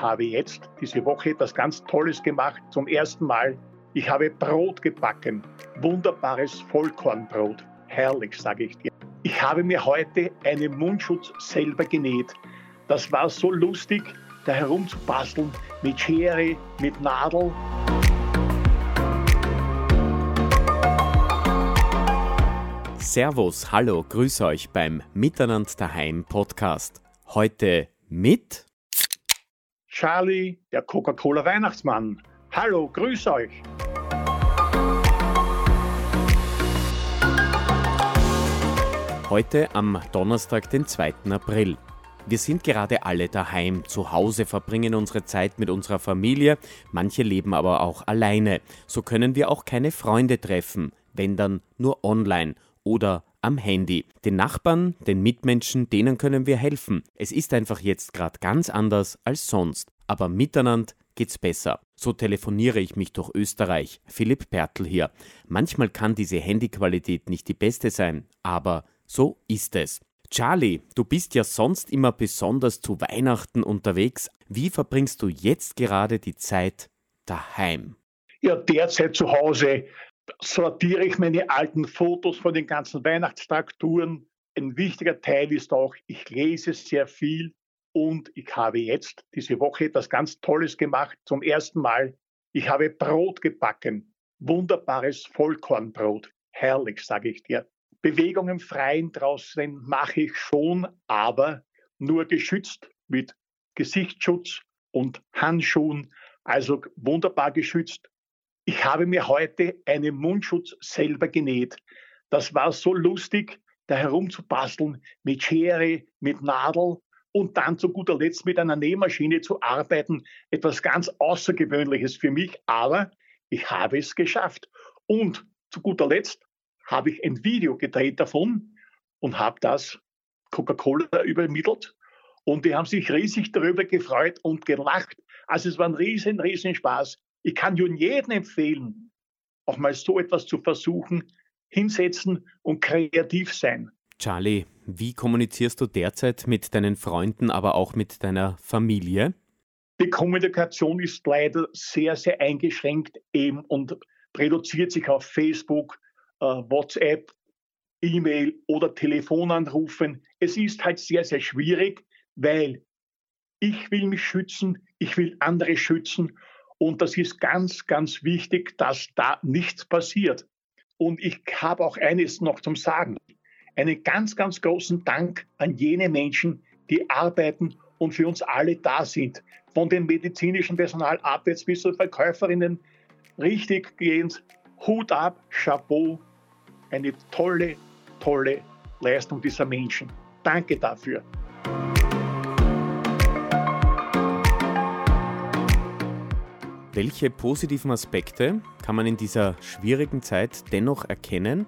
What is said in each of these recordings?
Habe jetzt diese Woche etwas ganz Tolles gemacht, zum ersten Mal. Ich habe Brot gebacken. Wunderbares Vollkornbrot. Herrlich, sage ich dir. Ich habe mir heute einen Mundschutz selber genäht. Das war so lustig, da herumzubasteln mit Schere, mit Nadel. Servus, hallo, grüß euch beim Miteinander daheim Podcast. Heute mit Charlie, der Coca-Cola Weihnachtsmann. Hallo, grüß euch. Heute am Donnerstag, den 2. April. Wir sind gerade alle daheim, zu Hause, verbringen unsere Zeit mit unserer Familie, manche leben aber auch alleine. So können wir auch keine Freunde treffen, wenn dann nur online oder am Handy. Den Nachbarn, den Mitmenschen, denen können wir helfen. Es ist einfach jetzt gerade ganz anders als sonst. Aber miteinander geht's besser. So telefoniere ich mich durch Österreich. Philipp Pertl hier. Manchmal kann diese Handyqualität nicht die beste sein, aber so ist es. Charlie, du bist ja sonst immer besonders zu Weihnachten unterwegs. Wie verbringst du jetzt gerade die Zeit daheim? Ja, derzeit zu Hause sortiere ich meine alten Fotos von den ganzen Weihnachtstagtouren. Ein wichtiger Teil ist auch, ich lese sehr viel und ich habe jetzt diese Woche etwas ganz Tolles gemacht. Zum ersten Mal, ich habe Brot gebacken. Wunderbares Vollkornbrot. Herrlich, sage ich dir. Bewegung im Freien draußen mache ich schon, aber nur geschützt mit Gesichtsschutz und Handschuhen, also wunderbar geschützt. Ich habe mir heute einen Mundschutz selber genäht. Das war so lustig, da herumzubasteln mit Schere, mit Nadel und dann zu guter Letzt mit einer Nähmaschine zu arbeiten. Etwas ganz Außergewöhnliches für mich, aber ich habe es geschafft. Und zu guter Letzt habe ich ein Video gedreht davon und habe das Coca-Cola übermittelt. Und die haben sich riesig darüber gefreut und gelacht. Also es war ein riesen, riesen Spaß. Ich kann nur jedem empfehlen, auch mal so etwas zu versuchen, hinsetzen und kreativ sein. Charlie, wie kommunizierst du derzeit mit deinen Freunden, aber auch mit deiner Familie? Die Kommunikation ist leider sehr, sehr eingeschränkt eben und reduziert sich auf Facebook, äh, WhatsApp, E-Mail oder Telefonanrufen. Es ist halt sehr, sehr schwierig, weil ich will mich schützen, ich will andere schützen und das ist ganz, ganz wichtig, dass da nichts passiert. Und ich habe auch eines noch zum Sagen. Einen ganz, ganz großen Dank an jene Menschen, die arbeiten und für uns alle da sind. Von dem medizinischen Personal abwärts bis zu Verkäuferinnen. Richtig gehend, Hut ab, Chapeau, eine tolle, tolle Leistung dieser Menschen. Danke dafür. Welche positiven Aspekte kann man in dieser schwierigen Zeit dennoch erkennen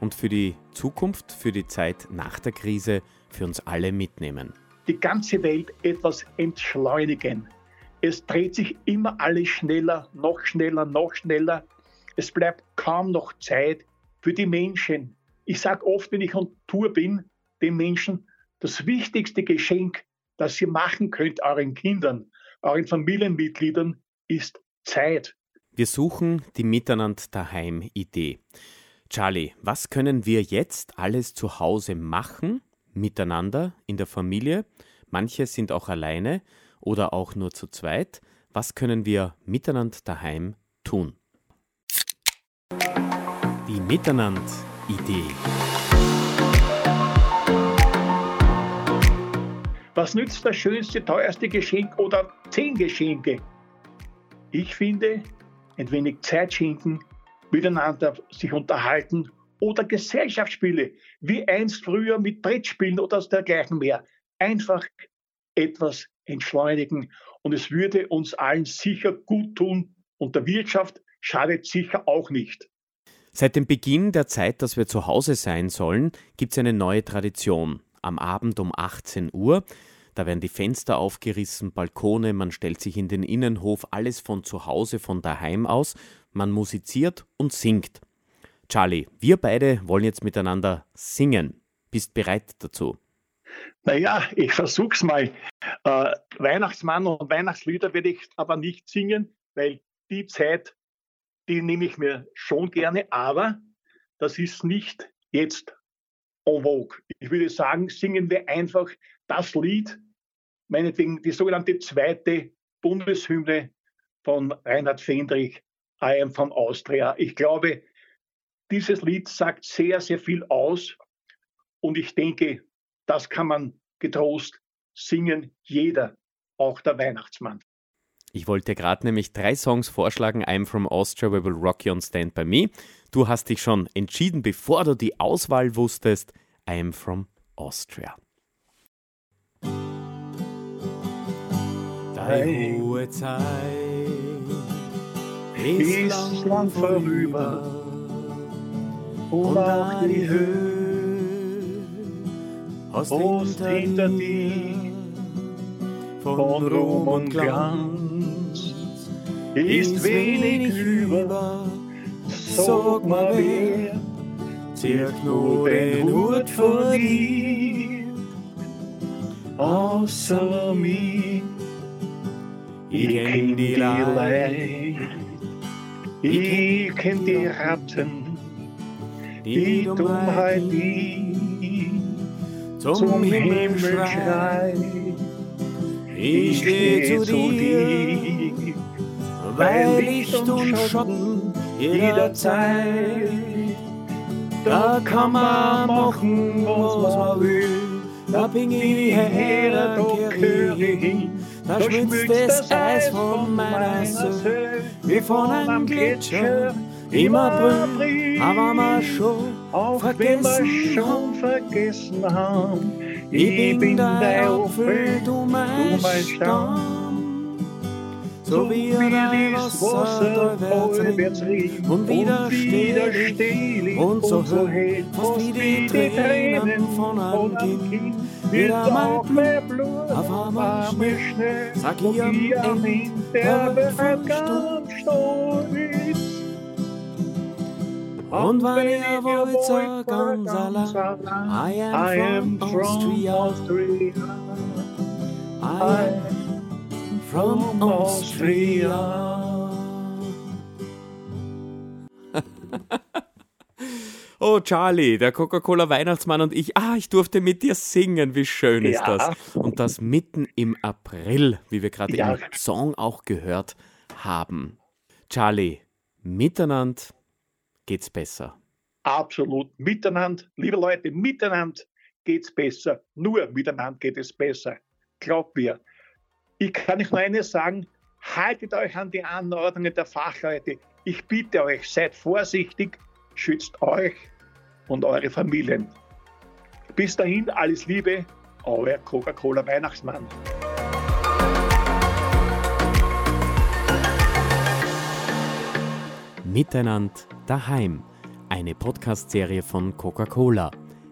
und für die Zukunft, für die Zeit nach der Krise für uns alle mitnehmen? Die ganze Welt etwas entschleunigen. Es dreht sich immer alles schneller, noch schneller, noch schneller. Es bleibt kaum noch Zeit für die Menschen. Ich sage oft, wenn ich on Tour bin, den Menschen, das wichtigste Geschenk, das ihr machen könnt euren Kindern, euren Familienmitgliedern, ist Zeit. Wir suchen die Miteinander daheim Idee. Charlie, was können wir jetzt alles zu Hause machen, miteinander, in der Familie? Manche sind auch alleine oder auch nur zu zweit. Was können wir miteinander daheim tun? Die Miteinander-Idee. Was nützt das schönste, teuerste Geschenk oder zehn Geschenke? Ich finde, ein wenig Zeit schenken, miteinander sich unterhalten oder Gesellschaftsspiele, wie einst früher mit Brettspielen oder dergleichen mehr. Einfach etwas entschleunigen und es würde uns allen sicher gut tun und der Wirtschaft schadet sicher auch nicht. Seit dem Beginn der Zeit, dass wir zu Hause sein sollen, gibt es eine neue Tradition. Am Abend um 18 Uhr da werden die Fenster aufgerissen, Balkone, man stellt sich in den Innenhof, alles von zu Hause, von daheim aus. Man musiziert und singt. Charlie, wir beide wollen jetzt miteinander singen. Bist bereit dazu? Naja, ich versuch's mal. Äh, Weihnachtsmann und Weihnachtslieder werde ich aber nicht singen, weil die Zeit, die nehme ich mir schon gerne, aber das ist nicht jetzt en vogue. Ich würde sagen, singen wir einfach das Lied, meinetwegen die sogenannte zweite Bundeshymne von Reinhard Fendrich, I am from Austria. Ich glaube, dieses Lied sagt sehr, sehr viel aus und ich denke, das kann man getrost singen, jeder, auch der Weihnachtsmann. Ich wollte gerade nämlich drei Songs vorschlagen. I'm from Austria, We Will Rock You and Stand By Me. Du hast dich schon entschieden, bevor du die Auswahl wusstest. I'm from Austria. Deine hohe Zeit ist lang, vorüber. und auch die Höhe hast hinter dir. von Ruhm und Glanz ist wenig über. Sag mal wer, zirk nur den Hut vor dir, außer mir. Ich kenn die Leid, ich kenn die Ratten, die Dummheit, die zum Himmel schreit. Ich steh zu dir, weil Licht und Schatten jederzeit. Da kann man machen, was man will. Da bin ich her, da gehör ich hin. Da schmilzt das Eis von meiner Seele, wie von einem Gletscher im April. Aber wir schon vergessen, schon vergessen haben. Ich bin dein Apfel, du mein Stamm. So wie dein Wasser vorwärts rief und wieder still und so hell, fast wie die Tränen von einem Kind. Wieder mal Blut auf einmal Schnee, sag ich am Ende, der wird ganz stolz. Und wenn ihr wollt, so ganz allein, I am from Austria. I am from Austria. Oh, Charlie, der Coca-Cola-Weihnachtsmann und ich, ah, ich durfte mit dir singen, wie schön ist ja. das. Und das mitten im April, wie wir gerade ja. im Song auch gehört haben. Charlie, miteinander geht's besser. Absolut, miteinander, liebe Leute, miteinander geht's besser. Nur miteinander geht es besser. Glaubt mir. Ich kann euch nur eines sagen, haltet euch an die Anordnungen der Fachleute. Ich bitte euch, seid vorsichtig, schützt euch und eure Familien. Bis dahin alles Liebe, euer Coca-Cola Weihnachtsmann. Miteinander daheim. Eine Podcast-Serie von Coca-Cola.